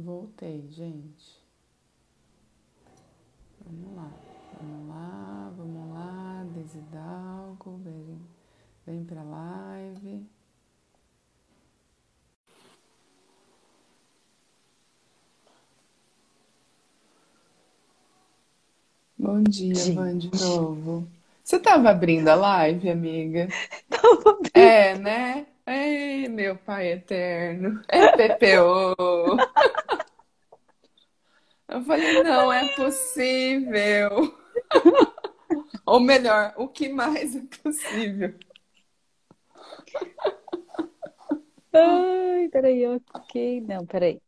Voltei, gente. Vamos lá, vamos lá, vamos lá. Desidalgo, vem, vem pra live. Bom dia, Van, de novo. Você estava abrindo a live, amiga? Tava abrindo. É, né? Ei, meu pai eterno. É PPO. Eu falei, não é possível. Ou melhor, o que mais é possível? Ai, peraí, ok. Não, peraí.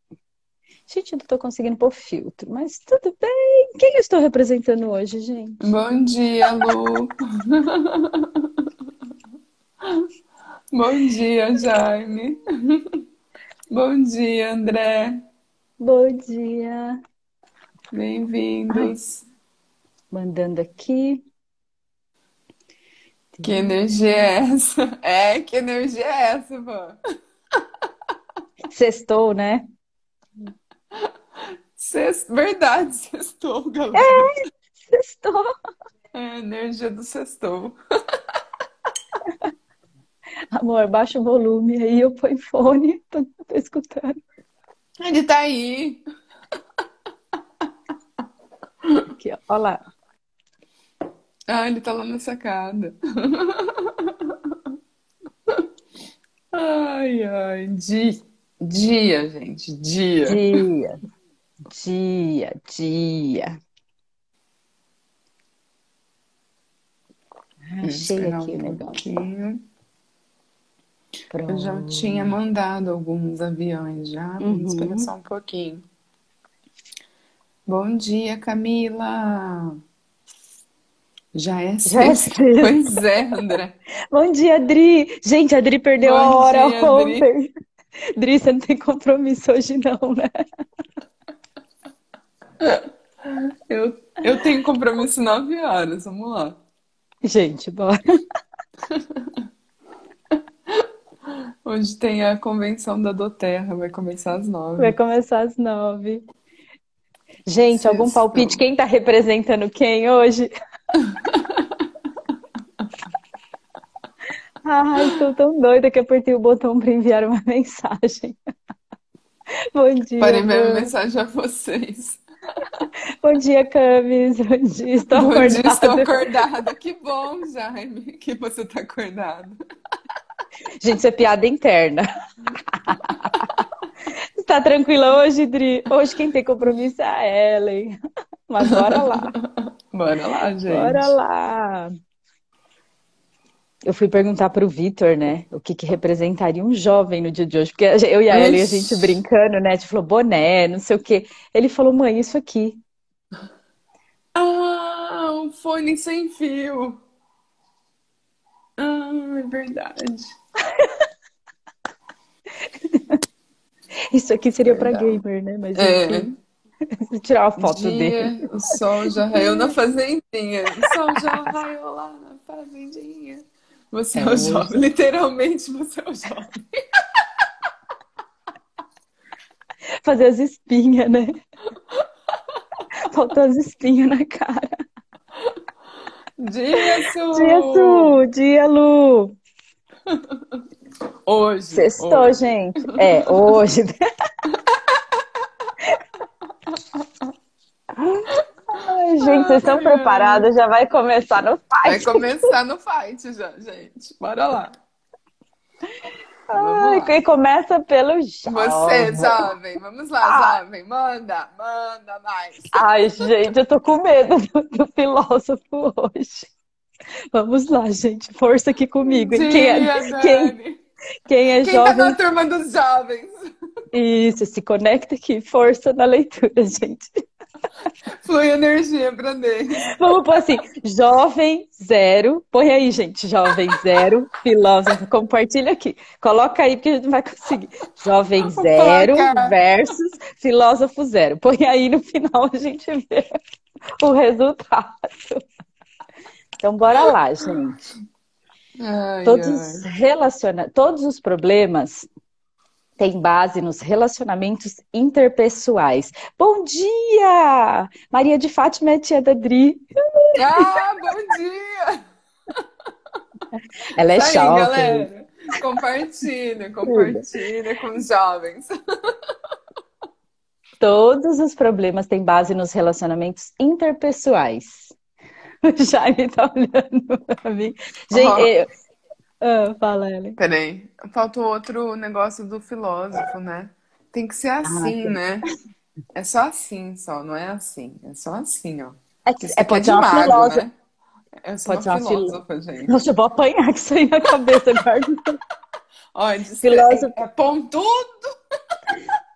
Gente, eu não tô conseguindo pôr filtro, mas tudo bem. Quem eu estou representando hoje, gente? Bom dia, Lu. Bom dia, Jaime. Bom dia, André. Bom dia. Bem-vindos. Mandando aqui. Que energia é essa? É, que energia é essa, Van? Sextou, né? Sexto, verdade, sextou, galera. É, sextou. É energia do sextou. Amor, baixa o volume aí, eu ponho fone, tô, tô escutando. Ele tá aí. Aqui, ó, ó lá. Ah, ele tá lá na sacada. Ai, ai, dia, dia, gente, dia. Dia, dia, dia. Ah, achei aqui um o negócio. pouquinho. Eu já Pronto. tinha mandado alguns aviões já. Vamos esperar Uhum. só um pouquinho. Bom dia, Camila. Já é Já é sexta. sexta. Pois é, André. Bom dia, Dri. Gente, a Dri perdeu a Bom hora dia, ontem. Dri, você não tem compromisso hoje não, né? Eu, eu tenho compromisso 9 horas. Vamos lá. Gente, bora. Hoje tem a convenção da Doterra. Vai começar às 9. Vai começar às nove. Gente, algum palpite? Quem tá representando quem hoje? Ai, estou tão doida que apertei o botão para enviar uma mensagem. Bom dia, Parei minha Van. mensagem a vocês. Bom dia, Camis. Bom dia, estou Bom dia, estou acordada. acordada. Que bom, Jaime, que você tá acordado. Gente, isso é piada interna. Tá tranquila hoje, Dri? Hoje quem tem compromisso é a Ellen. Mas bora lá. Bora lá, gente. Bora lá. Eu fui perguntar pro Vitor, né, o que que representaria um jovem no dia de hoje, porque eu e a Ellen, a gente brincando, né, a gente falou boné, não sei o quê. Ele falou, mãe, isso aqui. Ah, um fone sem fio. Verdade. Isso aqui seria pra Verdade. gamer, né, mas É. enfim. Tirar uma foto dele. Dia, o sol já raiou na fazendinha. O sol já raiou lá na fazendinha. Você é, É, o jovem. Literalmente, você é o jovem. Fazer as espinhas, né? Faltou as espinhas na cara. Dia, Su! Dia, Su! Dia, Lu! Hoje. Sextou, hoje. gente. É, hoje. Ai, gente, vocês estão preparados? Já vai começar no Vai fight. começar no fight já, gente. Bora lá. Ai, quem começa pelo Você, jovem. jovem. Vamos lá, Ah. jovem. Manda, manda mais. Ai, gente, eu tô com medo do, do filósofo hoje. Vamos lá, gente. Força aqui comigo. Quem é, Dia, quem, Dani. quem é Quem tá jovem? na turma dos jovens? Isso, se conecta aqui. Força na leitura, gente. Flui energia pra dentro. Vamos pôr assim, jovem zero. Põe aí, gente, jovem zero, filósofo. Compartilha aqui. Coloca aí, porque a gente não vai conseguir. Jovem zero versus filósofo zero. Põe aí no final a gente vê o resultado. Então, bora lá, gente. Ai, Todos ai. relaciona... Todos os problemas tem base nos relacionamentos interpessoais. Bom dia! Maria de Fátima é tia da Dri. Ah, bom dia! Ela é Isso aí, jovem. galera. Compartilha, compartilha com os jovens. Todos os problemas têm base nos relacionamentos interpessoais. O Jaime tá olhando pra mim. Gente, Ó. eu... Ah, fala, Ellen. Peraí, faltou outro negócio do filósofo, né? Tem que ser assim, tem. né? É só assim, só, não é assim. É só assim, ó. É, que- é, pode de ser uma mago, filósofa. né? Eu sou Pode uma filósofa, gente. Nossa, eu vou apanhar com isso aí na cabeça. Ó, diz que Filósofo. É, é pontudo.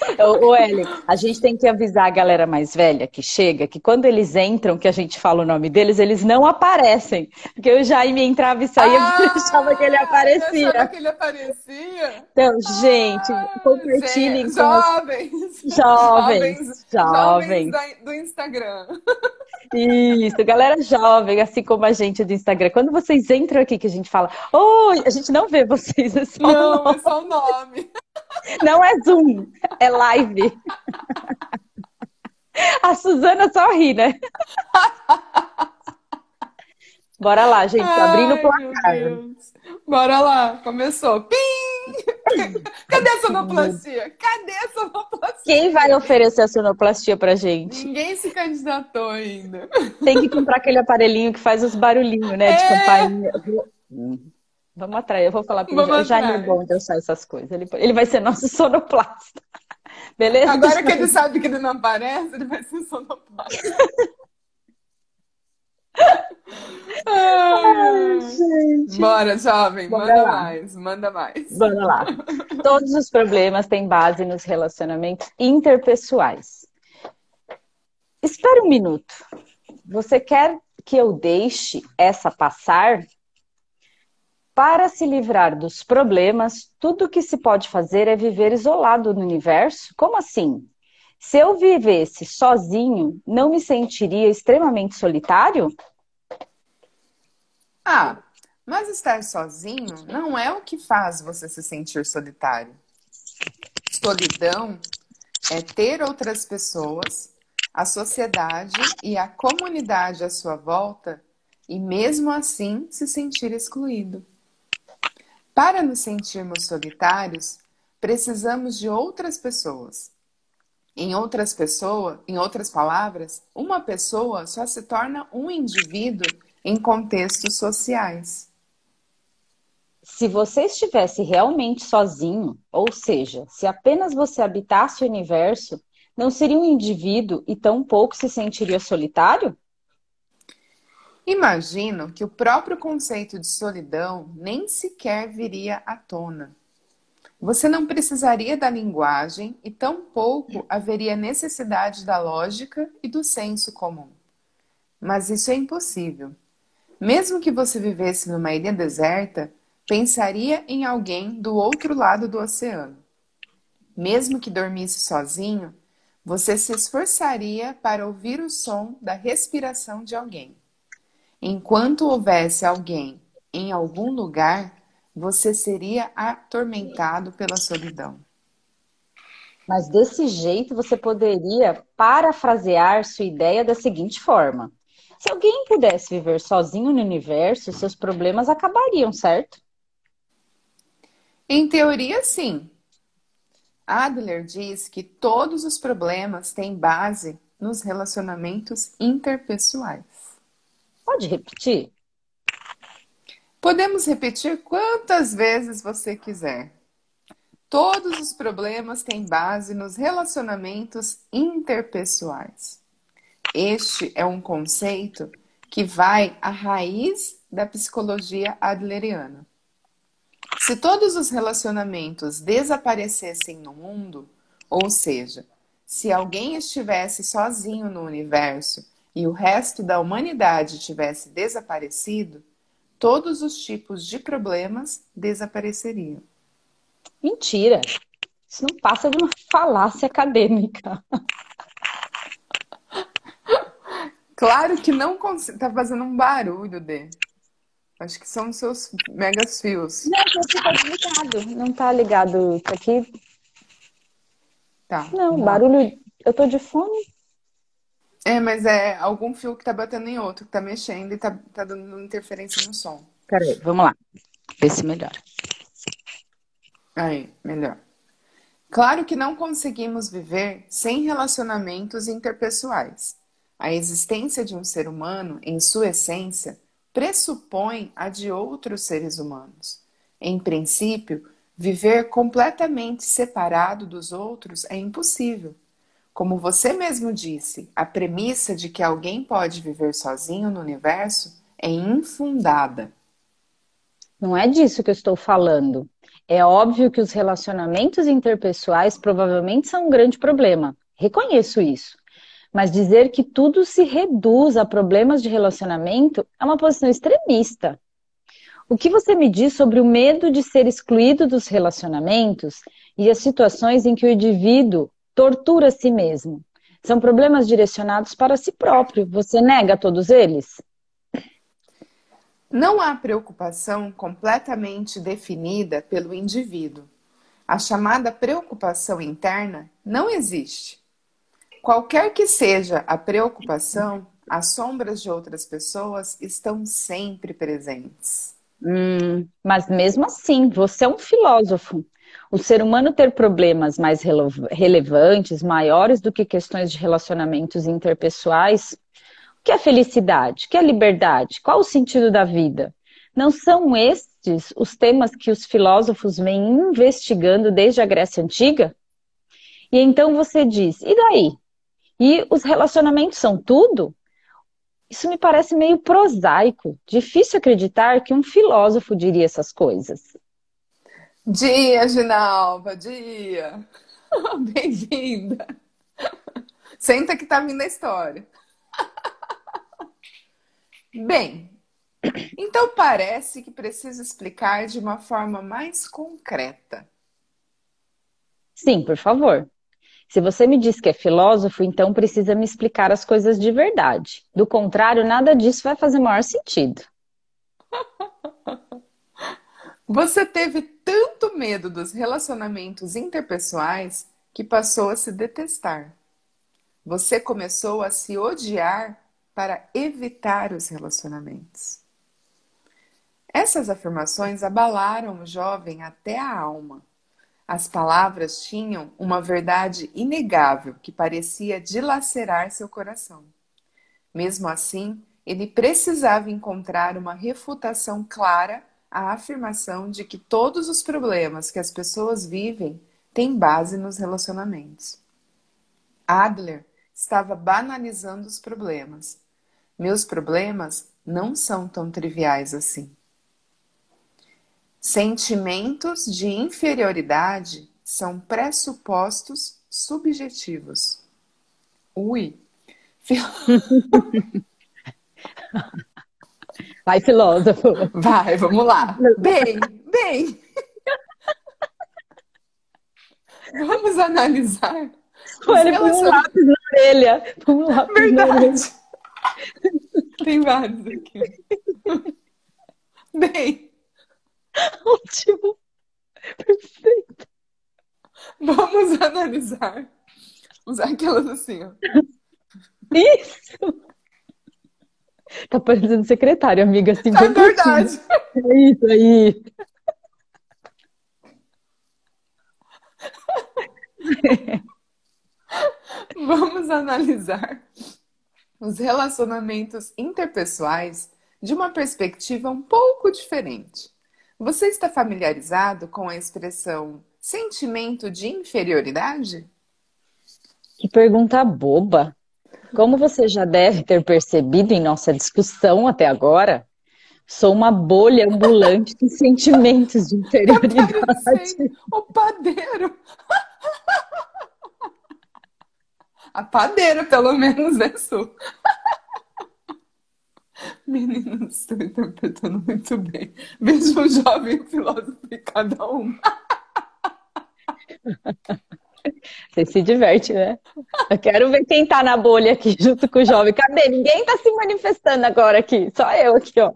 Ô, ô, Ellen, a gente tem que avisar a galera mais velha que chega que quando eles entram, que a gente fala o nome deles, eles não aparecem. Porque o Jaime entrava e saía porque Ah, achava que ele Eu aparecia. achava que ele aparecia. Então, gente, Ah, compartilhem gente, com os jovens. jovens. Jovens Jovens. do Instagram. Isso, galera jovem, assim como a gente do Instagram. Quando vocês entram aqui, que a gente fala, oi, a gente não vê vocês, é só um Não, nome. é só o nome. Não é Zoom, é live. A Suzana só ri, né? Bora lá, gente, abrindo o placar. Bora lá, começou. Pim! Cadê a sonoplastia? Cadê a sonoplastia? Quem vai oferecer a sonoplastia pra gente? Ninguém se candidatou ainda. Tem que comprar aquele aparelhinho que faz os barulhinhos, né? De É. campainha. Vamos atrás, eu vou falar pro Vamos Jaime é bom de achar essas coisas. Ele, ele vai ser nosso sonoplasta. Beleza? Agora que ele sabe que ele não aparece, ele vai ser sonoplasta. Ai, gente. Bora, jovem, Bora manda lá. mais, manda mais. Vamos lá. Todos os problemas têm base nos relacionamentos interpessoais. Espere um minuto. Você quer que eu deixe essa passar? Para se livrar dos problemas, tudo que se pode fazer é viver isolado no universo? Como assim? Se eu vivesse sozinho, não me sentiria extremamente solitário? Ah, mas estar sozinho não é o que faz você se sentir solitário. Solidão é ter outras pessoas, a sociedade e a comunidade à sua volta e, mesmo assim, se sentir excluído. Para nos sentirmos solitários, precisamos de outras pessoas. Em outras pessoas, em outras palavras, uma pessoa só se torna um indivíduo em contextos sociais. Se você estivesse realmente sozinho, ou seja, se apenas você habitasse o universo, não seria um indivíduo e tampouco se sentiria solitário? Imagino que o próprio conceito de solidão nem sequer viria à tona. Você não precisaria da linguagem e tampouco haveria necessidade da lógica e do senso comum. Mas isso é impossível. Mesmo que você vivesse numa ilha deserta, pensaria em alguém do outro lado do oceano. Mesmo que dormisse sozinho, você se esforçaria para ouvir o som da respiração de alguém. Enquanto houvesse alguém em algum lugar, você seria atormentado pela solidão. Mas desse jeito você poderia parafrasear sua ideia da seguinte forma: se alguém pudesse viver sozinho no universo, seus problemas acabariam, certo? Em teoria, sim. Adler diz que todos os problemas têm base nos relacionamentos interpessoais. Pode repetir? Podemos repetir quantas vezes você quiser. Todos os problemas têm base nos relacionamentos interpessoais. Este é um conceito que vai à raiz da psicologia adleriana. Se todos os relacionamentos desaparecessem no mundo, ou seja, se alguém estivesse sozinho no universo e o resto da humanidade tivesse desaparecido, todos os tipos de problemas desapareceriam. Mentira! Isso não passa de uma falácia acadêmica. Claro que não consigo. Tá fazendo um barulho, Dê. Acho que são os seus megas fios. Não, você tá ligado. Não tá ligado. Tá aqui. Tá. Não, barulho. Eu tô de fone. É, mas é algum fio que tá batendo em outro, que tá mexendo e tá, tá dando interferência no som. Peraí, vamos lá. Ver se melhora. Aí, melhor. Claro que não conseguimos viver sem relacionamentos interpessoais. A existência de um ser humano, em sua essência, pressupõe a de outros seres humanos. Em princípio, viver completamente separado dos outros é impossível. Como você mesmo disse, a premissa de que alguém pode viver sozinho no universo é infundada. Não é disso que eu estou falando. É óbvio que os relacionamentos interpessoais provavelmente são um grande problema. Reconheço isso. Mas dizer que tudo se reduz a problemas de relacionamento é uma posição extremista. O que você me diz sobre o medo de ser excluído dos relacionamentos e as situações em que o indivíduo tortura a si mesmo? São problemas direcionados para si próprio. Você nega todos eles? Não há preocupação completamente definida pelo indivíduo. A chamada preocupação interna não existe. Qualquer que seja a preocupação, as sombras de outras pessoas estão sempre presentes. Hum, mas mesmo assim, você é um filósofo. O ser humano ter problemas mais relevantes, maiores do que questões de relacionamentos interpessoais, o que é felicidade? O que é liberdade? Qual o sentido da vida? Não são estes os temas que os filósofos vêm investigando desde a Grécia Antiga? E então você diz, e daí? E os relacionamentos são tudo? Isso me parece meio prosaico. Difícil acreditar que um filósofo diria essas coisas. Dia, Ginalva, dia! Bem-vinda! Senta que tá vindo a história. Bem, então parece que preciso explicar de uma forma mais concreta. Sim, por favor. Se você me diz que é filósofo, então precisa me explicar as coisas de verdade. Do contrário, nada disso vai fazer maior sentido. Você teve tanto medo dos relacionamentos interpessoais que passou a se detestar. Você começou a se odiar para evitar os relacionamentos. Essas afirmações abalaram o jovem até a alma. As palavras tinham uma verdade inegável que parecia dilacerar seu coração. Mesmo assim, ele precisava encontrar uma refutação clara à afirmação de que todos os problemas que as pessoas vivem têm base nos relacionamentos. Adler estava banalizando os problemas. Meus problemas não são tão triviais assim. Sentimentos de inferioridade são pressupostos subjetivos. Ui. Vai, filósofo. Vai, vamos lá. Bem, bem. Vamos analisar. Olha, relacion... um lápis na orelha. Um lápis Verdade. Na orelha. Tem vários aqui. Bem. Ótimo. Perfeito. Vamos analisar. Usar aquelas assim, ó. Isso! Tá parecendo secretário, amiga. Assim, é verdade. É isso aí. Vamos analisar os relacionamentos interpessoais de uma perspectiva um pouco diferente. Você está familiarizado com a expressão sentimento de inferioridade? Que pergunta boba! Como você já deve ter percebido em nossa discussão até agora, sou uma bolha ambulante de sentimentos de inferioridade. Tá o padeiro! A padeira, pelo menos, é sua. Meninos, estou interpretando muito bem. Veja um jovem filósofo e cada um. Você se diverte, né? Eu quero ver quem tá na bolha aqui junto com o jovem. Cadê? Ninguém tá se manifestando agora aqui. Só eu aqui, ó.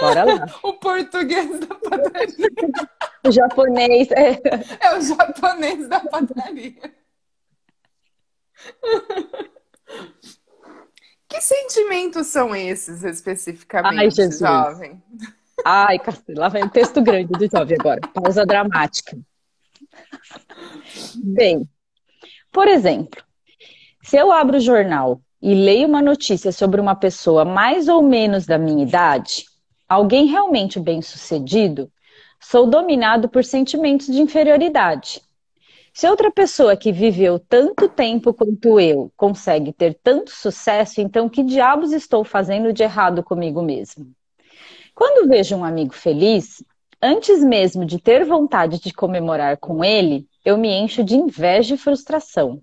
Bora lá. o português da padaria. o japonês. É... é o japonês da padaria. Que sentimentos são esses especificamente, Ai, Jesus. jovem? Ai, lá vem um texto grande do jovem agora. Pausa dramática. Bem, por exemplo, se eu abro o jornal e leio uma notícia sobre uma pessoa mais ou menos da minha idade, alguém realmente bem-sucedido, sou dominado por sentimentos de inferioridade. Se outra pessoa que viveu tanto tempo quanto eu consegue ter tanto sucesso, então que diabos estou fazendo de errado comigo mesmo? Quando vejo um amigo feliz, antes mesmo de ter vontade de comemorar com ele, eu me encho de inveja e frustração.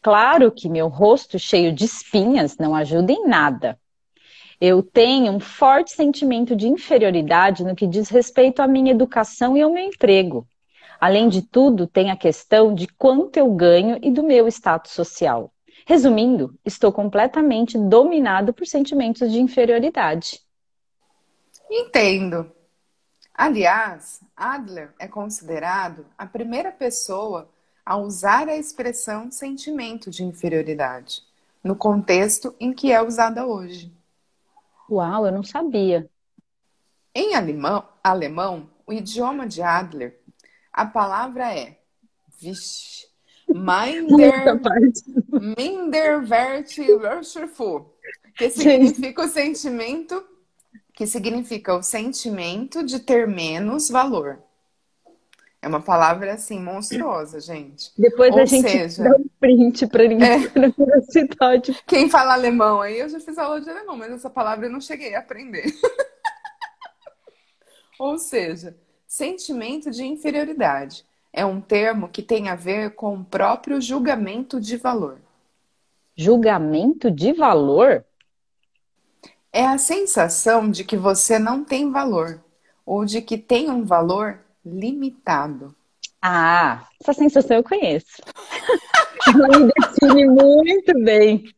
Claro que meu rosto cheio de espinhas não ajuda em nada. Eu tenho um forte sentimento de inferioridade no que diz respeito à minha educação e ao meu emprego. Além de tudo, tem a questão de quanto eu ganho e do meu status social. Resumindo, estou completamente dominado por sentimentos de inferioridade. Entendo. Aliás, Adler é considerado a primeira pessoa a usar a expressão sentimento de inferioridade, no contexto em que é usada hoje. Uau, eu não sabia. Em alemão, alemão o idioma de Adler a palavra é vixe, Minder, Minderwertigkeitsgefühl, que significa o sentimento, que significa o sentimento de ter menos valor. É uma palavra assim monstruosa, gente. Depois Ou a gente seja, dá um print para ninguém é, na. Quem fala alemão aí, eu já fiz aula de alemão, mas essa palavra eu não cheguei a aprender. Ou seja, Sentimento de inferioridade é um termo que tem a ver com o próprio julgamento de valor. Julgamento de valor? É a sensação de que você não tem valor ou de que tem um valor limitado. Ah, essa sensação eu conheço. Ela me define muito bem.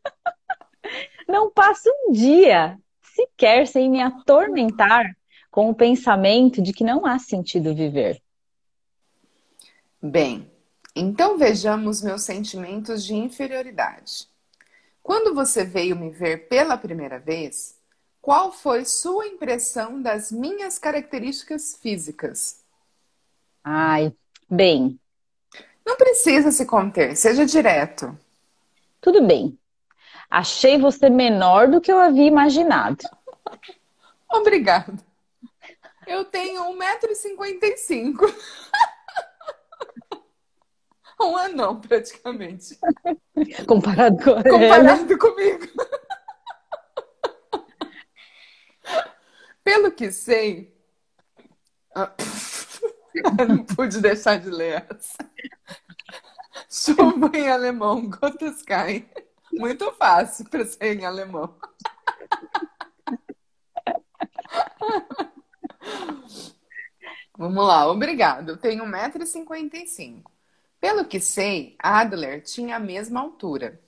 Não passa um dia sequer sem me atormentar com o pensamento de que não há sentido viver. Bem, então vejamos meus sentimentos de inferioridade. Quando você veio me ver pela primeira vez, qual foi sua impressão das minhas características físicas? Ai, bem. Não precisa se conter, seja direto. Tudo bem. Achei você menor do que eu havia imaginado. Obrigada. Eu tenho 1,55m. Um anão, praticamente. Comparado com Comparado comigo. Pelo que sei. Ah, não pude deixar de ler essa. Chuva em alemão, gotas caem. Muito fácil para ser em alemão. Vamos lá, obrigado. Eu tenho 1,55m. Pelo que sei, Adler tinha a mesma altura.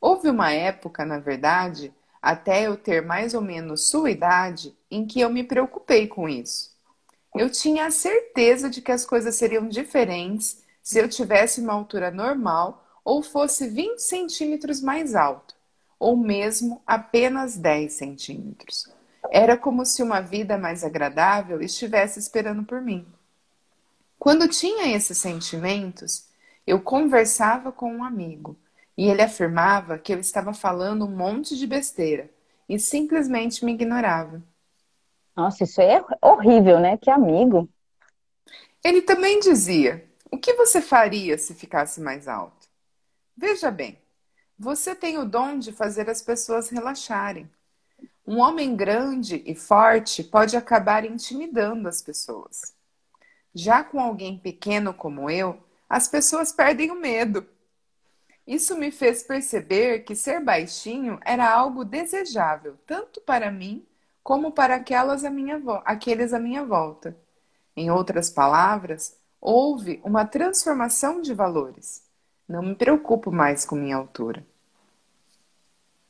Houve uma época, na verdade, até eu ter mais ou menos sua idade, em que eu me preocupei com isso. Eu tinha a certeza de que as coisas seriam diferentes se eu tivesse uma altura normal ou fosse 20 centímetros mais alto, ou mesmo apenas 10 centímetros. Era como se uma vida mais agradável estivesse esperando por mim. Quando tinha esses sentimentos, eu conversava com um amigo e ele afirmava que eu estava falando um monte de besteira e simplesmente me ignorava. Nossa, isso é horrível, né? Que amigo. Ele também dizia: O que você faria se ficasse mais alto? Veja bem, você tem o dom de fazer as pessoas relaxarem. Um homem grande e forte pode acabar intimidando as pessoas. Já com alguém pequeno como eu, as pessoas perdem o medo. Isso me fez perceber que ser baixinho era algo desejável, tanto para mim como para aquelas à minha aqueles à minha volta. Em outras palavras, houve uma transformação de valores. Não me preocupo mais com minha altura.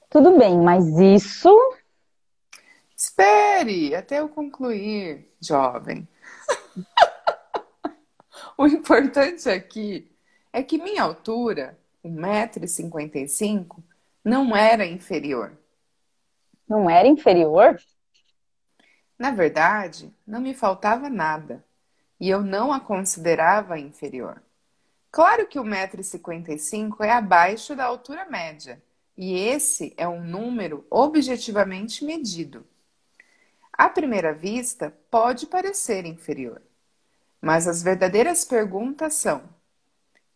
Tudo bem, mas isso Espere até eu concluir, jovem. o importante aqui é que minha altura, 1,55m, não era inferior. Não era inferior? Na verdade, não me faltava nada e eu não a considerava inferior. Claro que o 1,55m é abaixo da altura média, e esse é um número objetivamente medido. À primeira vista, pode parecer inferior, mas as verdadeiras perguntas são: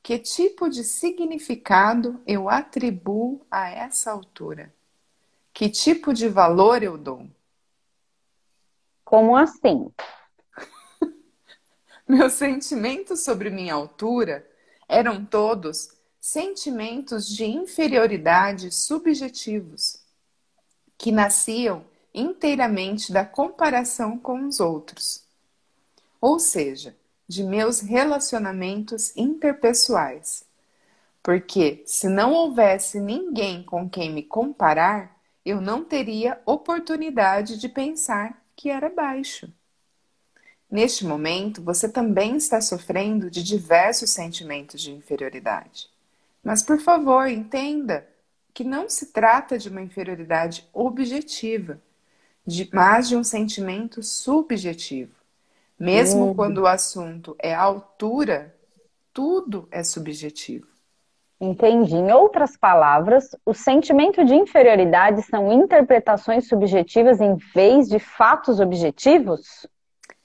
que tipo de significado eu atribuo a essa altura? Que tipo de valor eu dou? Como assim? Meus sentimentos sobre minha altura eram todos sentimentos de inferioridade subjetivos, que nasciam inteiramente da comparação com os outros, ou seja, de meus relacionamentos interpessoais. Porque se não houvesse ninguém com quem me comparar, eu não teria oportunidade de pensar que era baixo. Neste momento, você também está sofrendo de diversos sentimentos de inferioridade. Mas, por favor, entenda que não se trata de uma inferioridade objetiva de, mas de um sentimento subjetivo. Mesmo uhum. quando o assunto é altura, tudo é subjetivo. Entendi. Em outras palavras, o sentimento de inferioridade são interpretações subjetivas em vez de fatos objetivos?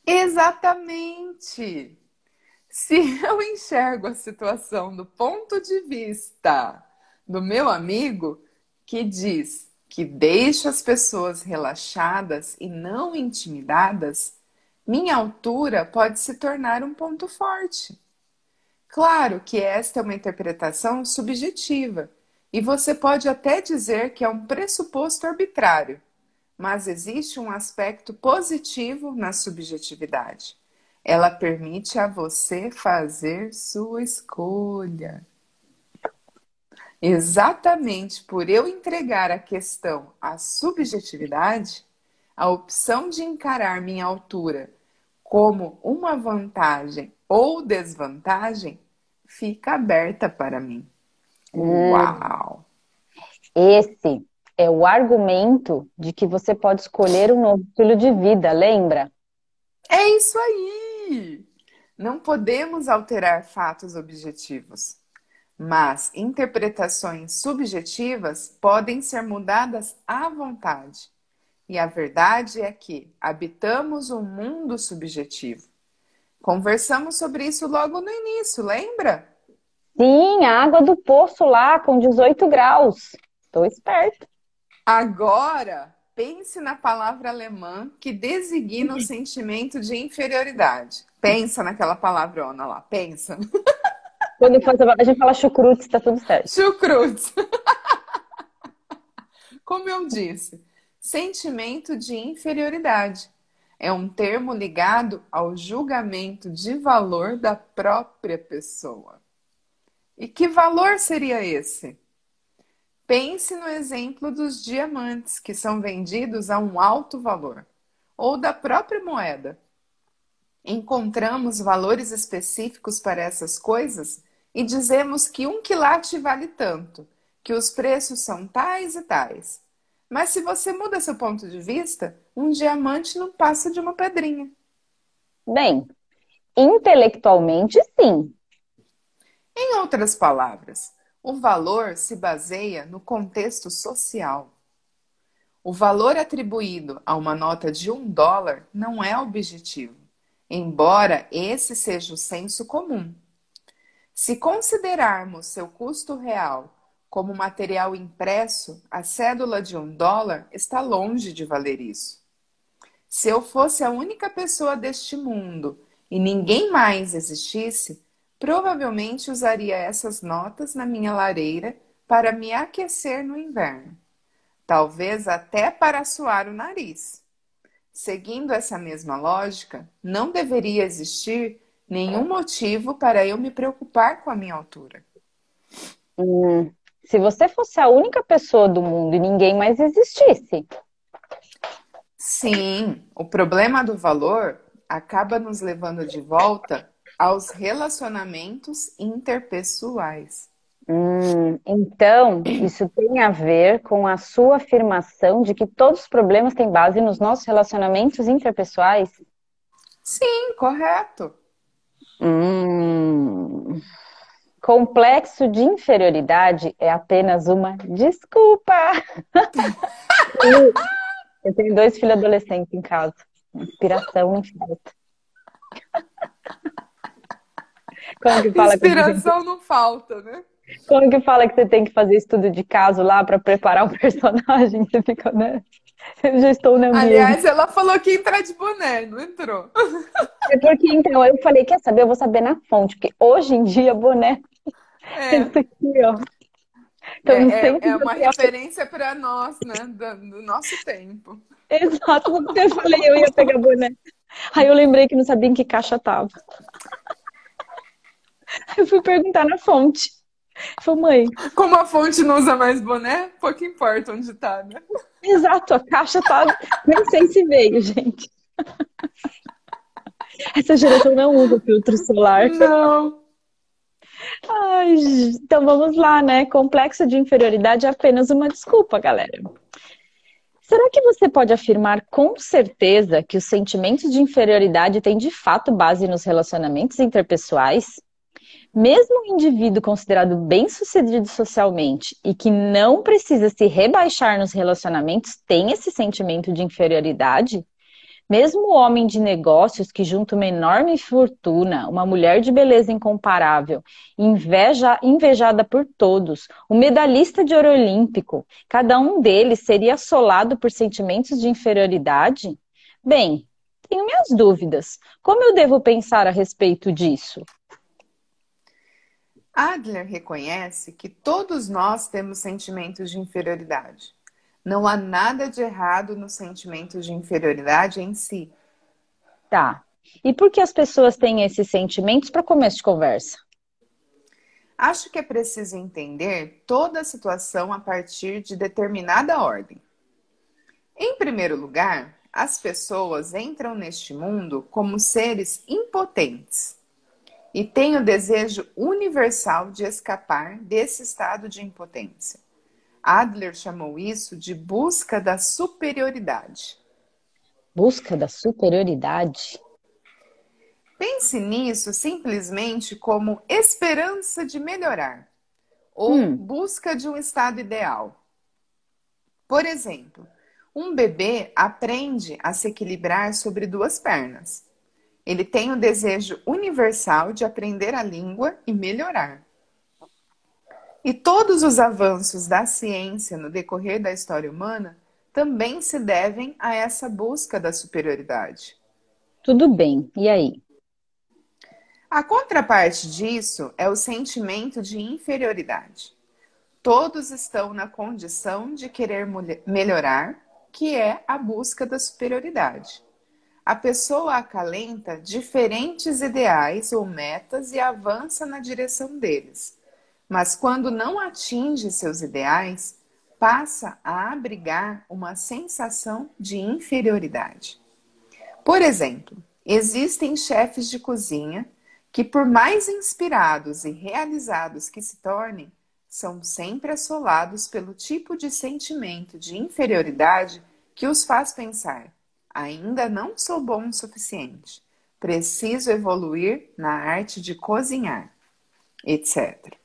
Exatamente. Se eu enxergo a situação do ponto de vista do meu amigo, que diz que deixa as pessoas relaxadas e não intimidadas, minha altura pode se tornar um ponto forte. Claro que esta é uma interpretação subjetiva e você pode até dizer que é um pressuposto arbitrário, mas existe um aspecto positivo na subjetividade. Ela permite a você fazer sua escolha. Exatamente por eu entregar a questão à subjetividade, a opção de encarar minha altura como uma vantagem ou desvantagem fica aberta para mim. Hum. Uau! Esse é o argumento de que você pode escolher um novo estilo de vida, lembra? É isso aí! Não podemos alterar fatos objetivos mas interpretações subjetivas podem ser mudadas à vontade. E a verdade é que habitamos um mundo subjetivo. Conversamos sobre isso logo no início, lembra? Sim, a água do poço lá com 18 graus. Estou esperto. Agora, pense na palavra alemã que designa o sentimento de inferioridade. Pensa naquela palavrona lá, pensa. Quando a gente fala chucrutes, tá tudo certo. Chucrutes. Como eu disse, sentimento de inferioridade é um termo ligado ao julgamento de valor da própria pessoa. E que valor seria esse? Pense no exemplo dos diamantes, que são vendidos a um alto valor, ou da própria moeda. Encontramos valores específicos para essas coisas e dizemos que um quilate vale tanto, que os preços são tais e tais. Mas se você muda seu ponto de vista, um diamante não passa de uma pedrinha. Bem, intelectualmente, sim. Em outras palavras, o valor se baseia no contexto social. O valor atribuído a uma nota de um dólar não é objetivo, embora esse seja o senso comum. Se considerarmos seu custo real como material impresso, a cédula de um dólar está longe de valer isso. Se eu fosse a única pessoa deste mundo e ninguém mais existisse, provavelmente usaria essas notas na minha lareira para me aquecer no inverno, talvez até para suar o nariz. Seguindo essa mesma lógica, não deveria existir nenhum motivo para eu me preocupar com a minha altura. Hum, se você fosse a única pessoa do mundo e ninguém mais existisse. Sim, o problema do valor acaba nos levando de volta aos relacionamentos interpessoais. Hum, então, isso tem a ver com a sua afirmação de que todos os problemas têm base nos nossos relacionamentos interpessoais? Sim, correto. Hum, complexo de inferioridade é apenas uma desculpa. Eu tenho dois filhos adolescentes em casa. Inspiração não falta. Como que fala Inspiração que... não falta, né? Como que fala que você tem que fazer estudo de caso lá para preparar o personagem? Você fica, né? Eu já estou na Aliás, ela falou que entrar de boné, não entrou. É porque então eu falei, quer saber? Eu vou saber na fonte, porque hoje em dia boné. É. Isso aqui, ó. Então, é, é, é uma referência para nós, né? Do, do, nosso tempo. Exato, porque eu falei, eu ia pegar boné. Aí eu lembrei que não sabia em que caixa tava. Eu fui perguntar na fonte. Falei, mãe. Como a fonte não usa mais boné, pouco importa onde tá, né? Exato, a caixa tá. Nem sei se veio, gente. Essa geração não usa filtro solar. Não. Ai, então vamos lá, né? Complexo de inferioridade é apenas uma desculpa, galera. Será que você pode afirmar com certeza que os sentimentos de inferioridade têm de fato base nos relacionamentos interpessoais? Mesmo um indivíduo considerado bem-sucedido socialmente e que não precisa se rebaixar nos relacionamentos tem esse sentimento de inferioridade? Mesmo o homem de negócios que junta uma enorme fortuna, uma mulher de beleza incomparável, inveja, invejada por todos, o medalhista de ouro olímpico, cada um deles seria assolado por sentimentos de inferioridade? Bem, tenho minhas dúvidas. Como eu devo pensar a respeito disso? Adler reconhece que todos nós temos sentimentos de inferioridade. Não há nada de errado no sentimento de inferioridade em si. Tá. E por que as pessoas têm esses sentimentos para começo de conversa? Acho que é preciso entender toda a situação a partir de determinada ordem. Em primeiro lugar, as pessoas entram neste mundo como seres impotentes e têm o desejo universal de escapar desse estado de impotência. Adler chamou isso de busca da superioridade. Busca da superioridade? Pense nisso simplesmente como esperança de melhorar ou hum. busca de um estado ideal. Por exemplo, um bebê aprende a se equilibrar sobre duas pernas. Ele tem o desejo universal de aprender a língua e melhorar. E todos os avanços da ciência no decorrer da história humana também se devem a essa busca da superioridade. Tudo bem, e aí? A contraparte disso é o sentimento de inferioridade. Todos estão na condição de querer melhorar, que é a busca da superioridade. A pessoa acalenta diferentes ideais ou metas e avança na direção deles mas quando não atinge seus ideais, passa a abrigar uma sensação de inferioridade. Por exemplo, existem chefes de cozinha que, por mais inspirados e realizados que se tornem, são sempre assolados pelo tipo de sentimento de inferioridade que os faz pensar: ainda não sou bom o suficiente, preciso evoluir na arte de cozinhar, etc.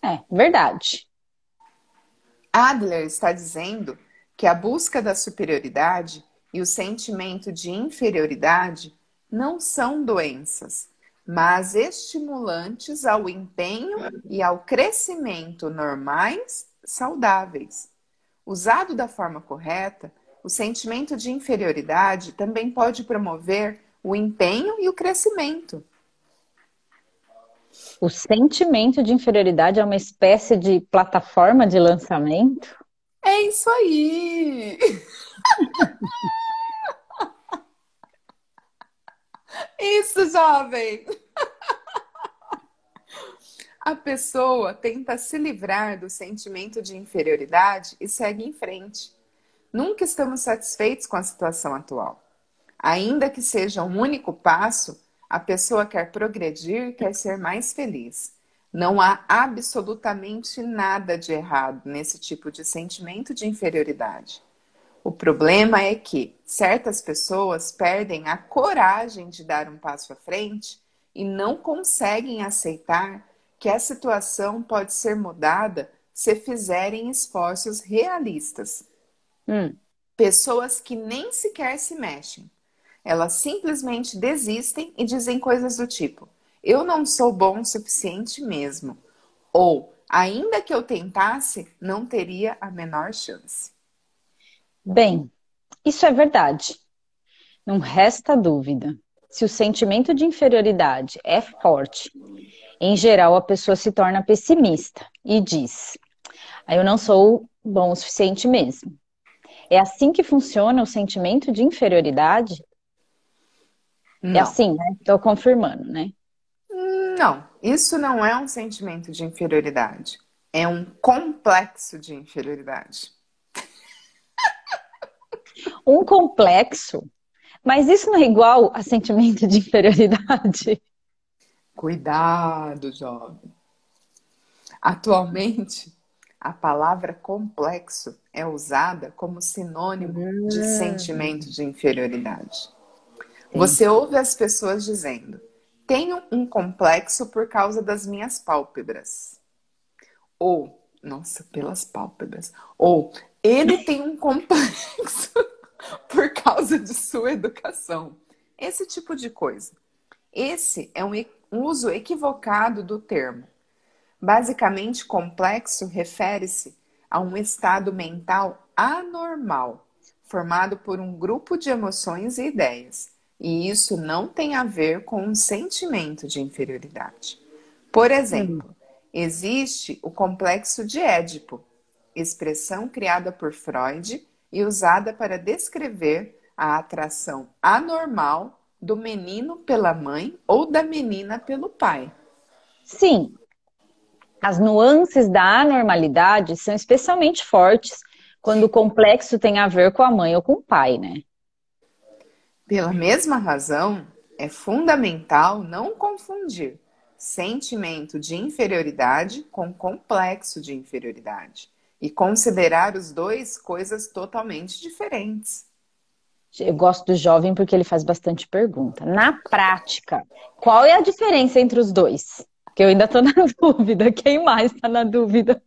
É, verdade. Adler está dizendo que a busca da superioridade e o sentimento de inferioridade não são doenças, mas estimulantes ao empenho e ao crescimento normais, saudáveis. Usado da forma correta, o sentimento de inferioridade também pode promover o empenho e o crescimento. O sentimento de inferioridade é uma espécie de plataforma de lançamento? É isso aí! isso, jovem! A pessoa tenta se livrar do sentimento de inferioridade e segue em frente. Nunca estamos satisfeitos com a situação atual. Ainda que seja um único passo, a pessoa quer progredir, quer ser mais feliz. Não há absolutamente nada de errado nesse tipo de sentimento de inferioridade. O problema é que certas pessoas perdem a coragem de dar um passo à frente e não conseguem aceitar que a situação pode ser mudada se fizerem esforços realistas. Hum. Pessoas que nem sequer se mexem, elas simplesmente desistem e dizem coisas do tipo: eu não sou bom o suficiente mesmo. Ou, ainda que eu tentasse, não teria a menor chance. Bem, isso é verdade. Não resta dúvida. Se o sentimento de inferioridade é forte, em geral a pessoa se torna pessimista e diz: ah, Eu não sou bom o suficiente mesmo. É assim que funciona o sentimento de inferioridade? É não. É assim, né? Estou confirmando, né? Não, isso não é um sentimento de inferioridade. É um complexo de inferioridade. Um complexo? Mas isso não é igual a sentimento de inferioridade? Cuidado, jovem. Atualmente, a palavra complexo é usada como sinônimo hum. de sentimento de inferioridade. Você ouve as pessoas dizendo: tenho um complexo por causa das minhas pálpebras. Ou, nossa, pelas pálpebras. Ou, ele tem um complexo por causa de sua educação. Esse tipo de coisa. Esse é um uso equivocado do termo. Basicamente, complexo refere-se a um estado mental anormal, formado por um grupo de emoções e ideias e isso não tem a ver com um sentimento de inferioridade. Por exemplo, existe o complexo de Édipo, expressão criada por Freud e usada para descrever a atração anormal do menino pela mãe ou da menina pelo pai. Sim, as nuances da anormalidade são especialmente fortes quando o complexo tem a ver com a mãe ou com o pai, né? Pela mesma razão, é fundamental não confundir sentimento de inferioridade com complexo de inferioridade e considerar os dois coisas totalmente diferentes. Eu gosto do jovem porque ele faz bastante pergunta. Na prática, qual é a diferença entre os dois? Que eu ainda estou na dúvida. Quem mais está na dúvida?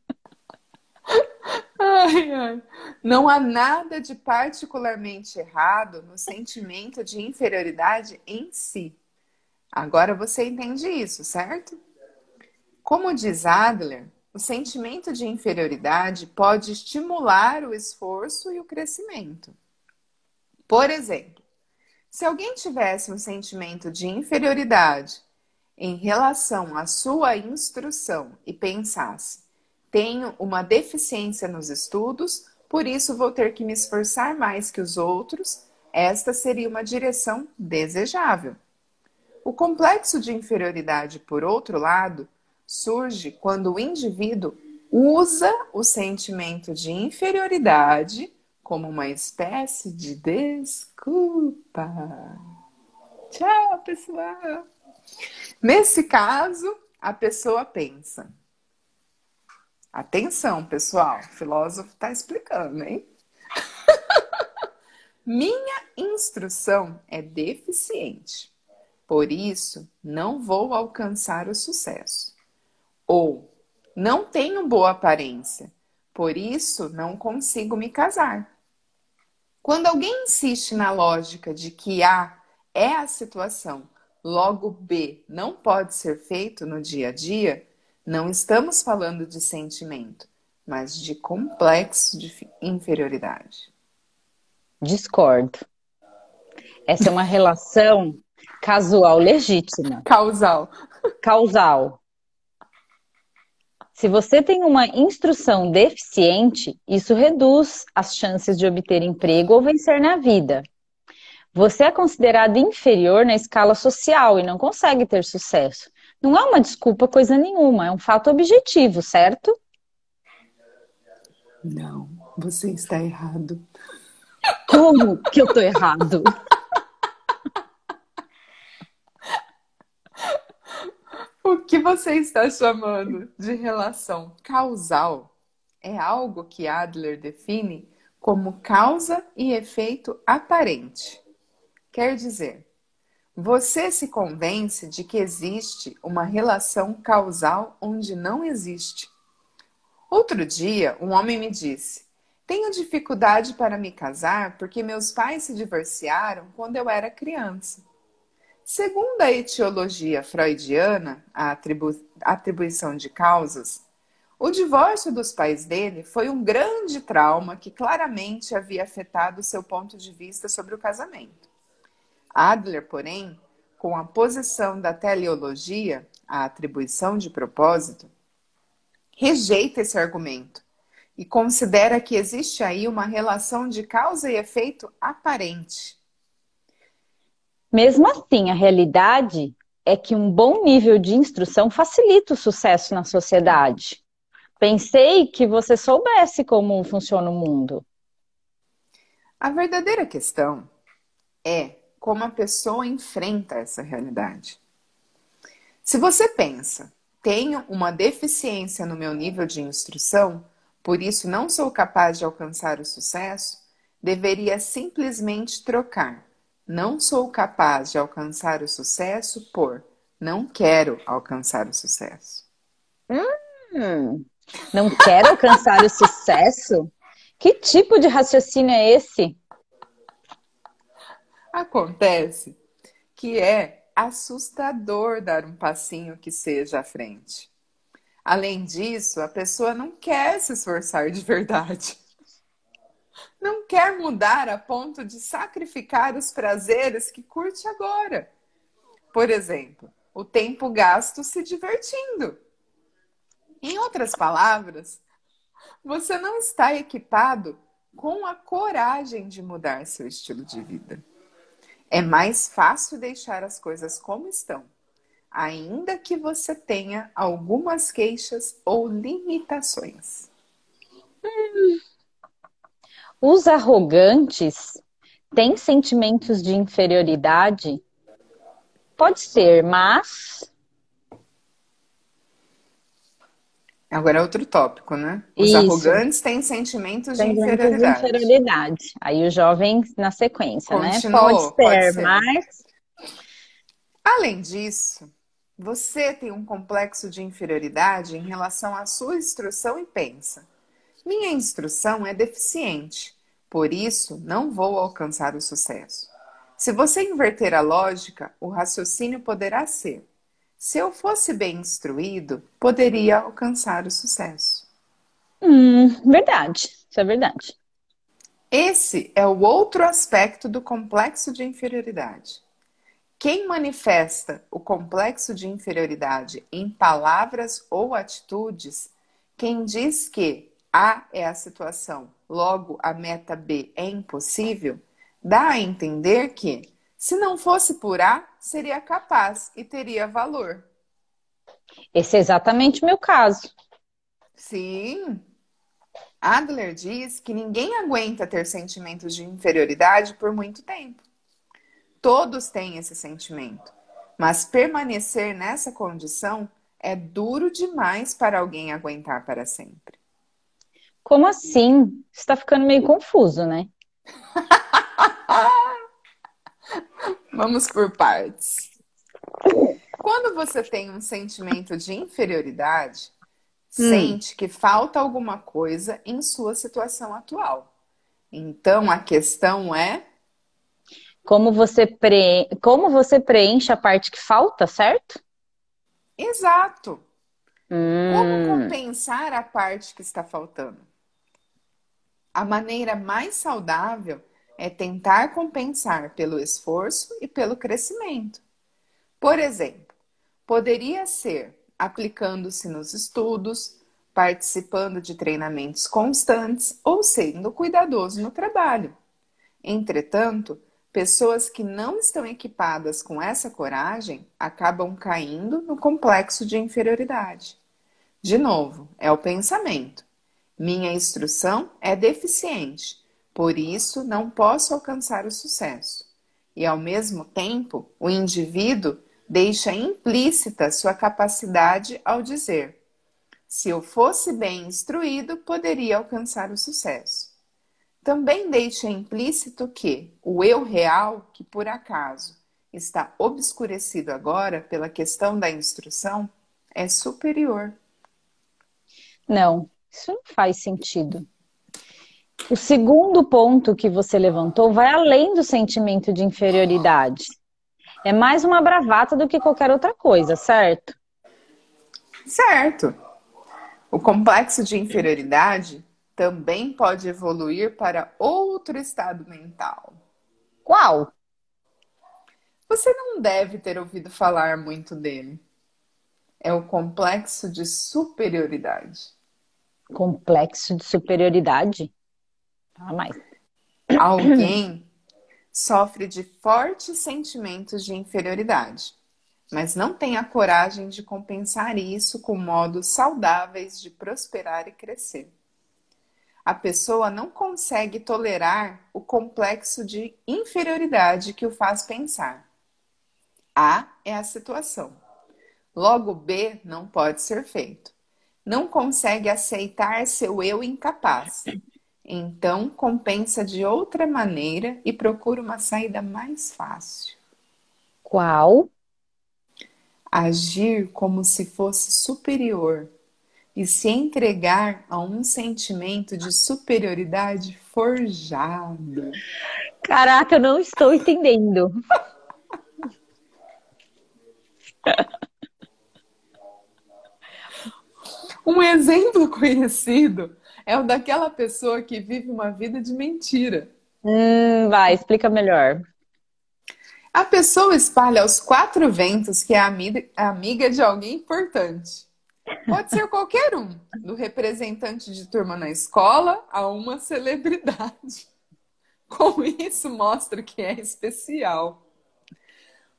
Ai, ai. Não há nada de particularmente errado no sentimento de inferioridade em si. Agora você entende isso, certo? Como diz Adler, o sentimento de inferioridade pode estimular o esforço e o crescimento. Por exemplo, se alguém tivesse um sentimento de inferioridade em relação à sua instrução e pensasse, tenho uma deficiência nos estudos, por isso vou ter que me esforçar mais que os outros. Esta seria uma direção desejável. O complexo de inferioridade, por outro lado, surge quando o indivíduo usa o sentimento de inferioridade como uma espécie de desculpa. Tchau, pessoal! Nesse caso, a pessoa pensa: Atenção, pessoal, o filósofo está explicando, hein? Minha instrução é deficiente, por isso não vou alcançar o sucesso. Ou não tenho boa aparência, por isso não consigo me casar. Quando alguém insiste na lógica de que A é a situação, logo B não pode ser feito no dia a dia, não estamos falando de sentimento, mas de complexo de inferioridade. Discordo. Essa é uma relação casual legítima. Causal. Causal. Se você tem uma instrução deficiente, isso reduz as chances de obter emprego ou vencer na vida. Você é considerado inferior na escala social e não consegue ter sucesso. Não é uma desculpa coisa nenhuma, é um fato objetivo, certo? Não. Você está errado. Como que eu tô errado? O que você está chamando de relação causal é algo que Adler define como causa e efeito aparente. Quer dizer, você se convence de que existe uma relação causal onde não existe. Outro dia, um homem me disse: Tenho dificuldade para me casar porque meus pais se divorciaram quando eu era criança. Segundo a etiologia freudiana, a atribu atribuição de causas, o divórcio dos pais dele foi um grande trauma que claramente havia afetado seu ponto de vista sobre o casamento. Adler, porém, com a posição da teleologia, a atribuição de propósito, rejeita esse argumento e considera que existe aí uma relação de causa e efeito aparente. Mesmo assim, a realidade é que um bom nível de instrução facilita o sucesso na sociedade. Pensei que você soubesse como funciona o mundo. A verdadeira questão é como a pessoa enfrenta essa realidade. Se você pensa, tenho uma deficiência no meu nível de instrução, por isso não sou capaz de alcançar o sucesso, deveria simplesmente trocar. Não sou capaz de alcançar o sucesso por não quero alcançar o sucesso. Hum, não quero alcançar o sucesso? Que tipo de raciocínio é esse? Acontece que é assustador dar um passinho que seja à frente. Além disso, a pessoa não quer se esforçar de verdade. Não quer mudar a ponto de sacrificar os prazeres que curte agora. Por exemplo, o tempo gasto se divertindo. Em outras palavras, você não está equipado com a coragem de mudar seu estilo de vida. É mais fácil deixar as coisas como estão, ainda que você tenha algumas queixas ou limitações. Hum. Os arrogantes têm sentimentos de inferioridade? Pode ser, mas Agora é outro tópico, né? Os Isso. arrogantes têm sentimentos de inferioridade. de inferioridade. Aí o jovem na sequência, né? Continuou, né? Pode ser, pode ser, mas. Além disso, você tem um complexo de inferioridade em relação à sua instrução e pensa: minha instrução é deficiente, por isso não vou alcançar o sucesso. Se você inverter a lógica, o raciocínio poderá ser: se eu fosse bem instruído, poderia alcançar o sucesso. Hum, verdade, isso é verdade. Esse é o outro aspecto do complexo de inferioridade. Quem manifesta o complexo de inferioridade em palavras ou atitudes, quem diz que A é a situação, logo a meta B é impossível, dá a entender que se não fosse por A, seria capaz e teria valor. Esse é exatamente o meu caso. Sim. Adler diz que ninguém aguenta ter sentimentos de inferioridade por muito tempo. Todos têm esse sentimento, mas permanecer nessa condição é duro demais para alguém aguentar para sempre. Como assim? Está ficando meio confuso, né? Vamos por partes. Quando você tem um sentimento de inferioridade, hum. sente que falta alguma coisa em sua situação atual. Então a questão é como você, pre... como você preenche a parte que falta, certo? Exato. Hum. Como compensar a parte que está faltando? A maneira mais saudável é tentar compensar pelo esforço e pelo crescimento. Por exemplo, poderia ser aplicando-se nos estudos, participando de treinamentos constantes ou sendo cuidadoso no trabalho. Entretanto, pessoas que não estão equipadas com essa coragem acabam caindo no complexo de inferioridade. De novo, é o pensamento. Minha instrução é deficiente, por isso não posso alcançar o sucesso. E ao mesmo tempo, o indivíduo deixa implícita sua capacidade ao dizer: se eu fosse bem instruído, poderia alcançar o sucesso. Também deixa implícito que o eu real, que por acaso está obscurecido agora pela questão da instrução, é superior. Não, isso não faz sentido. O segundo ponto que você levantou vai além do sentimento de inferioridade. É mais uma bravata do que qualquer outra coisa, certo? Certo. O complexo de inferioridade também pode evoluir para outro estado mental. Qual? Você não deve ter ouvido falar muito dele. É o complexo de superioridade. Complexo de superioridade? Mais. Alguém sofre de fortes sentimentos de inferioridade, mas não tem a coragem de compensar isso com modos saudáveis de prosperar e crescer. A pessoa não consegue tolerar o complexo de inferioridade que o faz pensar. A é a situação. Logo, B não pode ser feito. Não consegue aceitar seu eu incapaz. Então, compensa de outra maneira e procura uma saída mais fácil. Qual? Agir como se fosse superior e se entregar a um sentimento de superioridade forjado. Caraca, eu não estou entendendo. Um exemplo conhecido é o daquela pessoa que vive uma vida de mentira. Hum, vai, explica melhor. A pessoa espalha aos quatro ventos que é amiga de alguém importante. Pode ser qualquer um, do representante de turma na escola a uma celebridade. Com isso, mostra que é especial.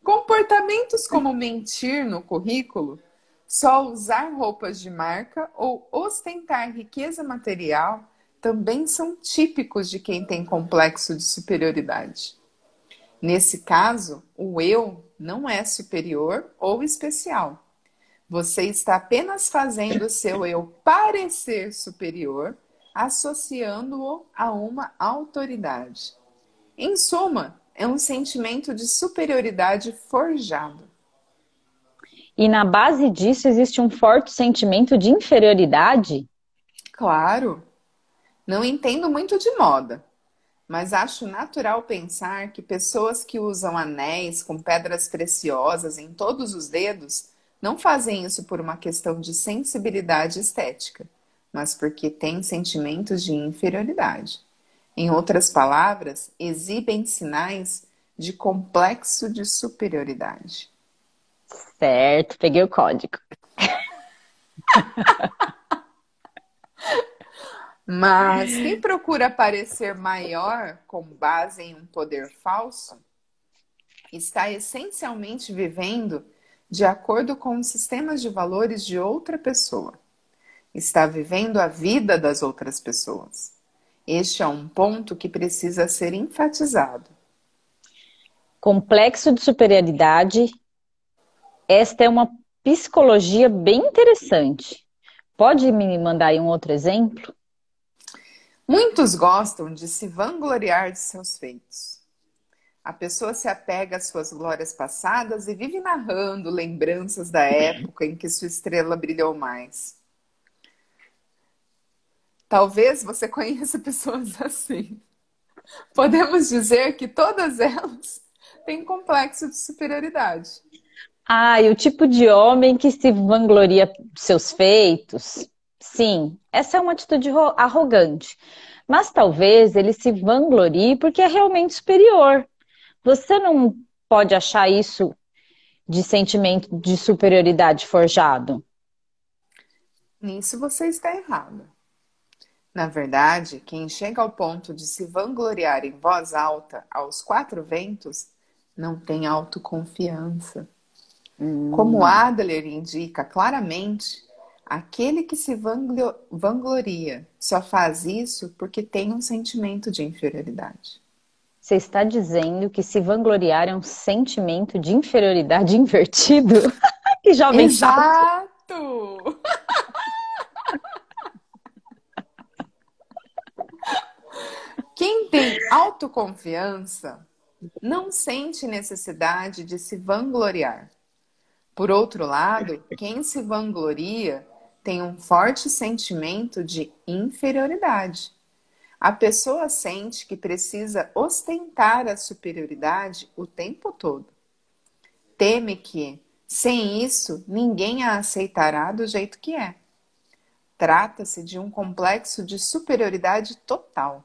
Comportamentos como mentir no currículo, só usar roupas de marca ou ostentar riqueza material também são típicos de quem tem complexo de superioridade. Nesse caso, o eu não é superior ou especial. Você está apenas fazendo o seu eu parecer superior, associando-o a uma autoridade. Em suma, é um sentimento de superioridade forjado. E na base disso existe um forte sentimento de inferioridade? Claro. Não entendo muito de moda, mas acho natural pensar que pessoas que usam anéis com pedras preciosas em todos os dedos não fazem isso por uma questão de sensibilidade estética, mas porque têm sentimentos de inferioridade. Em outras palavras, exibem sinais de complexo de superioridade. Certo, peguei o código. Mas quem procura parecer maior com base em um poder falso está essencialmente vivendo de acordo com os sistemas de valores de outra pessoa. Está vivendo a vida das outras pessoas. Este é um ponto que precisa ser enfatizado. Complexo de superioridade. Esta é uma psicologia bem interessante. Pode me mandar aí um outro exemplo? Muitos gostam de se vangloriar de seus feitos. A pessoa se apega às suas glórias passadas e vive narrando lembranças da época em que sua estrela brilhou mais. Talvez você conheça pessoas assim. Podemos dizer que todas elas têm complexo de superioridade. Ah, e o tipo de homem que se vangloria seus feitos. Sim, essa é uma atitude arrogante. Mas talvez ele se vanglorie porque é realmente superior. Você não pode achar isso de sentimento de superioridade forjado? Nisso você está errado. Na verdade, quem chega ao ponto de se vangloriar em voz alta aos quatro ventos não tem autoconfiança. Hum. Como Adler indica claramente, Aquele que se vangloria só faz isso porque tem um sentimento de inferioridade. Você está dizendo que se vangloriar é um sentimento de inferioridade invertido? que jovem Exato! Quem tem autoconfiança não sente necessidade de se vangloriar. Por outro lado, quem se vangloria tem um forte sentimento de inferioridade. A pessoa sente que precisa ostentar a superioridade o tempo todo. Teme que, sem isso, ninguém a aceitará do jeito que é. Trata-se de um complexo de superioridade total.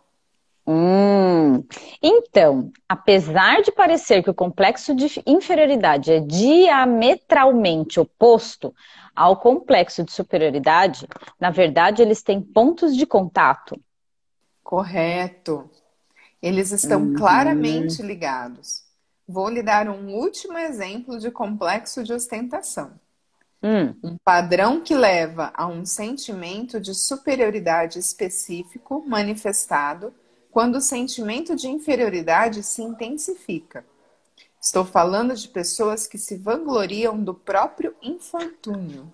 Hum. Então, apesar de parecer que o complexo de inferioridade é diametralmente oposto ao complexo de superioridade, na verdade eles têm pontos de contato. Correto. Eles estão uhum. claramente ligados. Vou lhe dar um último exemplo de complexo de ostentação. Hum. Um padrão que leva a um sentimento de superioridade específico manifestado quando o sentimento de inferioridade se intensifica. Estou falando de pessoas que se vangloriam do próprio infortúnio.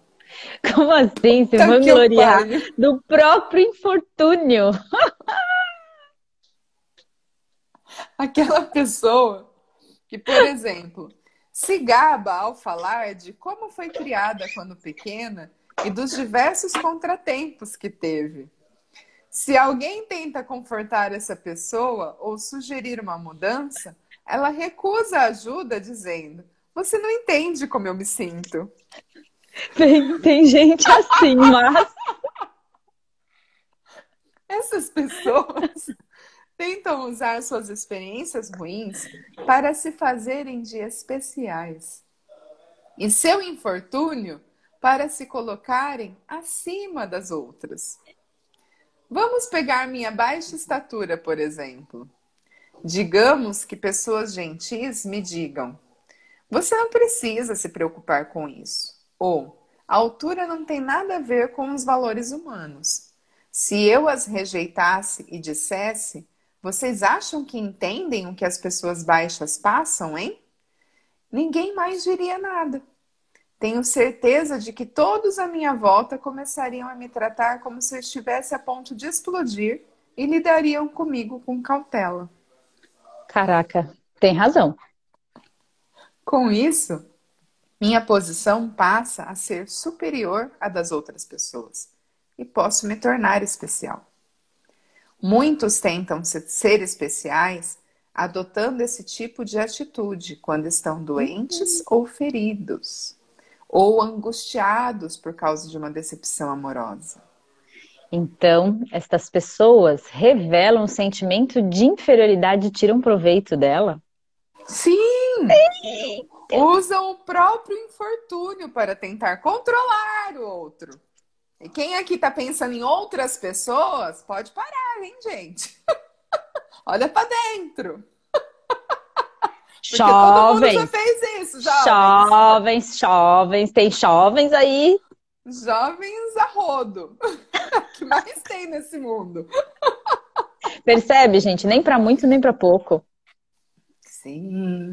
Como assim se tá vangloriar do próprio infortúnio? Aquela pessoa que, por exemplo, se gaba ao falar de como foi criada quando pequena e dos diversos contratempos que teve. Se alguém tenta confortar essa pessoa ou sugerir uma mudança, ela recusa a ajuda, dizendo: Você não entende como eu me sinto. Tem, tem gente assim, mas. Essas pessoas tentam usar suas experiências ruins para se fazerem de especiais. E seu infortúnio para se colocarem acima das outras. Vamos pegar minha baixa estatura, por exemplo. Digamos que pessoas gentis me digam: você não precisa se preocupar com isso. Ou a altura não tem nada a ver com os valores humanos. Se eu as rejeitasse e dissesse: vocês acham que entendem o que as pessoas baixas passam, hein? Ninguém mais diria nada. Tenho certeza de que todos à minha volta começariam a me tratar como se eu estivesse a ponto de explodir e lidariam comigo com cautela. Caraca, tem razão. Com isso, minha posição passa a ser superior à das outras pessoas e posso me tornar especial. Muitos tentam ser especiais adotando esse tipo de atitude quando estão doentes ou feridos ou angustiados por causa de uma decepção amorosa. Então, estas pessoas revelam um sentimento de inferioridade e tiram proveito dela? Sim! Sim. Usam o próprio infortúnio para tentar controlar o outro. E quem aqui está pensando em outras pessoas, pode parar, hein, gente? Olha para dentro. Porque jovens. já fez isso, jovens. Jovens, jovens. Tem jovens aí. Jovens a rodo. que mais tem nesse mundo. Percebe, gente? Nem para muito, nem para pouco. Sim.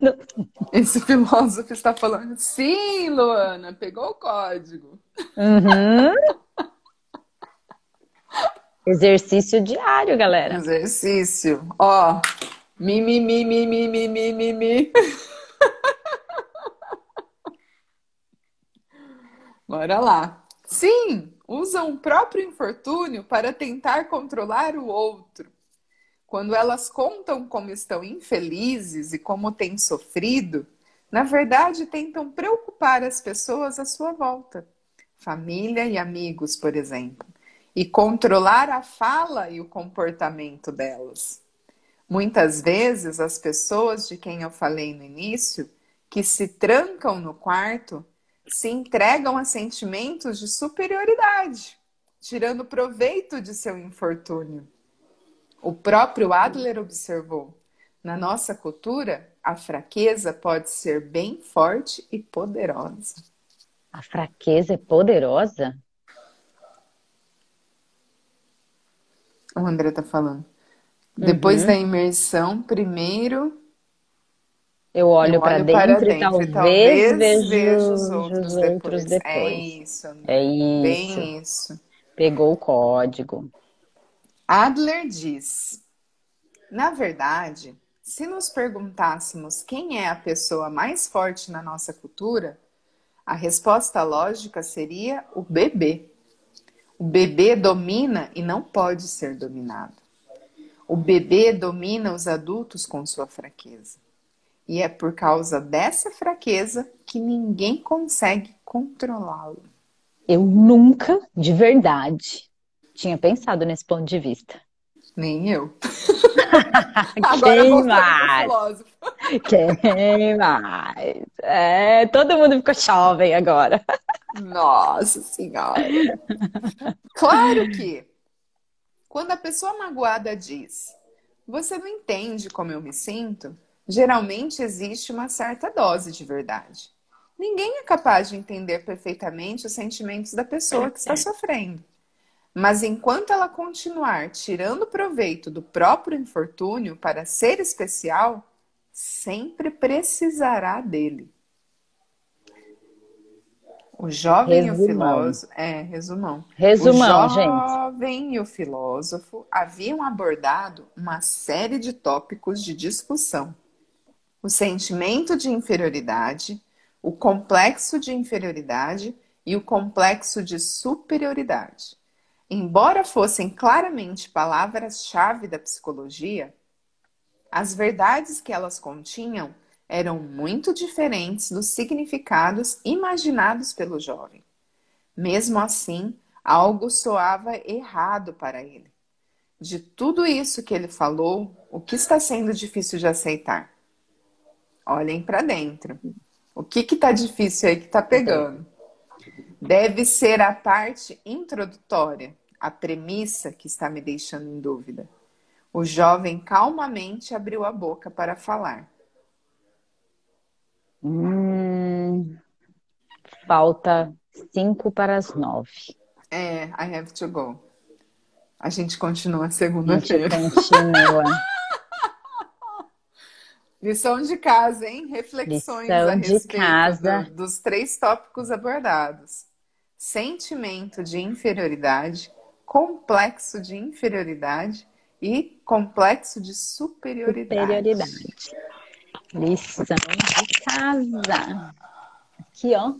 Esse filósofo está falando. Sim, Luana, pegou o código. Uhum. Exercício diário, galera. Exercício. Ó, Mi, mi, mi, mi, mi, mi, mi, mi, mi. Bora lá. Sim, usam o próprio infortúnio para tentar controlar o outro. Quando elas contam como estão infelizes e como têm sofrido, na verdade tentam preocupar as pessoas à sua volta, família e amigos, por exemplo, e controlar a fala e o comportamento delas. Muitas vezes, as pessoas de quem eu falei no início, que se trancam no quarto, se entregam a sentimentos de superioridade, tirando proveito de seu infortúnio. O próprio Adler observou: na nossa cultura, a fraqueza pode ser bem forte e poderosa. A fraqueza é poderosa? O André tá falando. Depois Uhum. da imersão, primeiro Eu olho para dentro, para e dentro talvez, talvez vejo, vejo os os outros, outros depois. depois. É isso, André. É isso. Bem isso. Pegou o código. Adler diz: Na verdade, se nos perguntássemos quem é a pessoa mais forte na nossa cultura, a resposta lógica seria o bebê. O bebê domina e não pode ser dominado. O bebê domina os adultos com sua fraqueza. E é por causa dessa fraqueza que ninguém consegue controlá-lo. Eu nunca, de verdade, tinha pensado nesse ponto de vista. Nem eu. Agora Quem pro mais? Quem mais? É, todo mundo ficou jovem agora. Nossa Senhora! Claro que, quando a pessoa magoada diz, você não entende como eu me sinto, geralmente existe uma certa dose de verdade. Ninguém é capaz de entender perfeitamente os sentimentos da pessoa que está sofrendo. Mas enquanto ela continuar tirando proveito do próprio infortúnio para ser especial, sempre precisará dele. O jovem e o Resumão. filósofo. É, resumão. Resumão, o gente. jovem e o filósofo haviam abordado uma série de tópicos de discussão. O sentimento de inferioridade, o complexo de inferioridade e o complexo de superioridade. Embora fossem claramente palavras-chave da psicologia, as verdades que elas continham eram muito diferentes dos significados imaginados pelo jovem. Mesmo assim, algo soava errado para ele. De tudo isso que ele falou, o que está sendo difícil de aceitar? Olhem para dentro. O que está difícil aí que está pegando? Deve ser a parte introdutória, a premissa que está me deixando em dúvida. O jovem calmamente abriu a boca para falar. Hum, falta cinco para as nove. É, I have to go. A gente continua A gente segunda-feira. continua. Lição de casa, hein? Reflexões Lição a de respeito casa. do- dos três tópicos abordados: sentimento de inferioridade, complexo de inferioridade e complexo de superioridade. Superioridade. Lição de casa. Aqui, ó.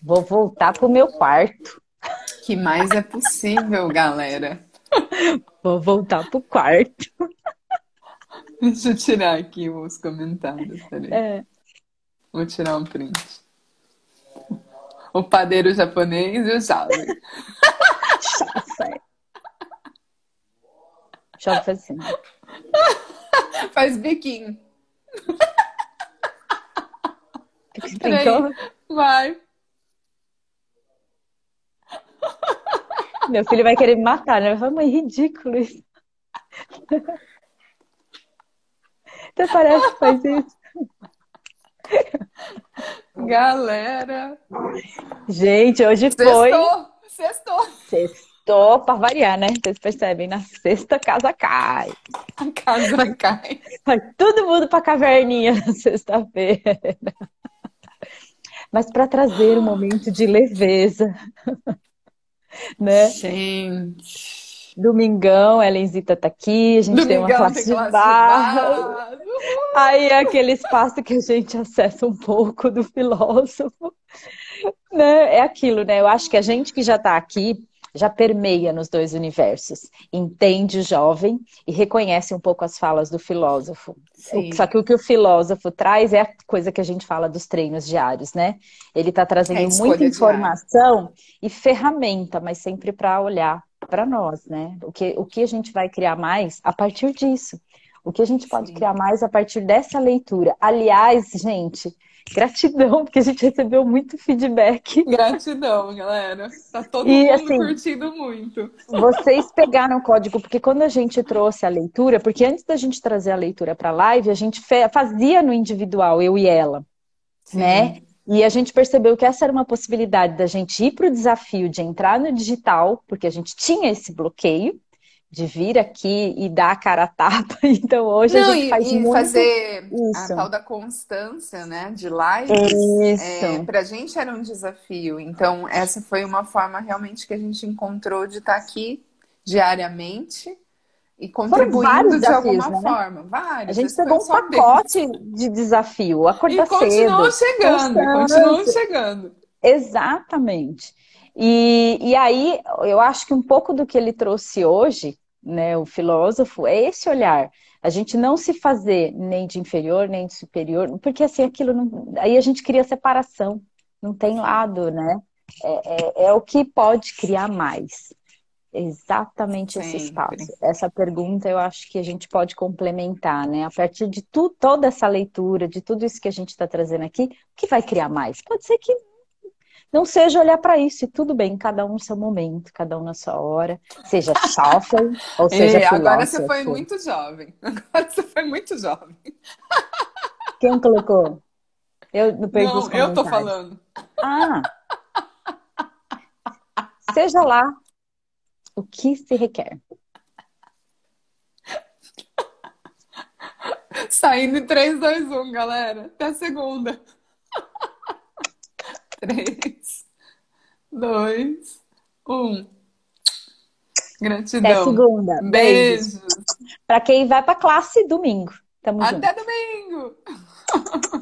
Vou voltar pro meu quarto. Que mais é possível, galera? Vou voltar pro quarto. Deixa eu tirar aqui os comentários. Peraí. É. Vou tirar um print. O padeiro japonês e o. Deixa eu fazer assim. Faz biquinho. Tentou? Vai. Meu filho vai querer me matar, né? Vai mãe, ridículo isso. Até parece que faz isso. Galera. Gente, hoje foi. Sextou. Sextou. Sextou pra variar, né? Vocês percebem? Na sexta casa cai. A casa cai. Vai todo mundo pra caverninha na sexta-feira. Mas para trazer um momento de leveza, né? Gente. Domingão, Elenzita tá aqui, a gente tem uma Domingão classe tem de classe de barra. Aí é aquele espaço que a gente acessa um pouco do filósofo, né? É aquilo, né? Eu acho que a gente que já está aqui já permeia nos dois universos, entende o jovem e reconhece um pouco as falas do filósofo. Sim. Só que o que o filósofo traz é a coisa que a gente fala dos treinos diários, né? Ele está É trazendo escolha muita diária. informação e ferramenta, mas sempre para olhar para nós, né? O que, o que a gente vai criar mais a partir disso. O que a gente pode Sim. criar mais a partir dessa leitura. Aliás, gente, gratidão, porque a gente recebeu muito feedback. Gratidão, galera. Tá todo E, mundo assim, curtindo muito. Vocês pegaram o código, porque quando a gente trouxe a leitura, porque antes da gente trazer a leitura para a live, a gente fazia no individual, eu e ela, Sim. né? E a gente percebeu que essa era uma possibilidade da gente ir para o desafio de entrar no digital, porque a gente tinha esse bloqueio de vir aqui e dar a cara a tapa. Então hoje Não, a gente faz e muito fazer isso. a tal da constância, né, de lives. É, para a gente era um desafio. Então essa foi uma forma realmente que a gente encontrou de estar tá aqui diariamente e contribuindo de alguma né? forma. Vários. A gente pegou um pacote de desafio, acordar cedo. E continuou chegando, continuou chegando. Exatamente. E, e aí, eu acho que um pouco do que ele trouxe hoje, né, o filósofo, é esse olhar. A gente não se fazer nem de inferior, nem de superior, porque assim, aquilo não... Aí a gente cria separação, não tem lado, né? É, é, é o que pode criar mais exatamente Sempre. esse espaço. Essa pergunta eu acho que a gente pode complementar, né? A partir de tu, toda essa leitura, de tudo isso que a gente está trazendo aqui, o que vai criar mais? Pode ser que não seja olhar para isso, e tudo bem, cada um no seu momento, cada um na sua hora, seja shuffle ou seja é, Agora você foi muito jovem. Agora você foi muito jovem. Quem colocou? Eu não perdi Não, eu tô falando. Ah! Seja lá o que se requer? Saindo em 3, 2, 1, galera. Até a segunda. 3, 2, 1. Gratidão. Até segunda. Beijos. Para quem vai para classe domingo. Tamo Até junto. domingo.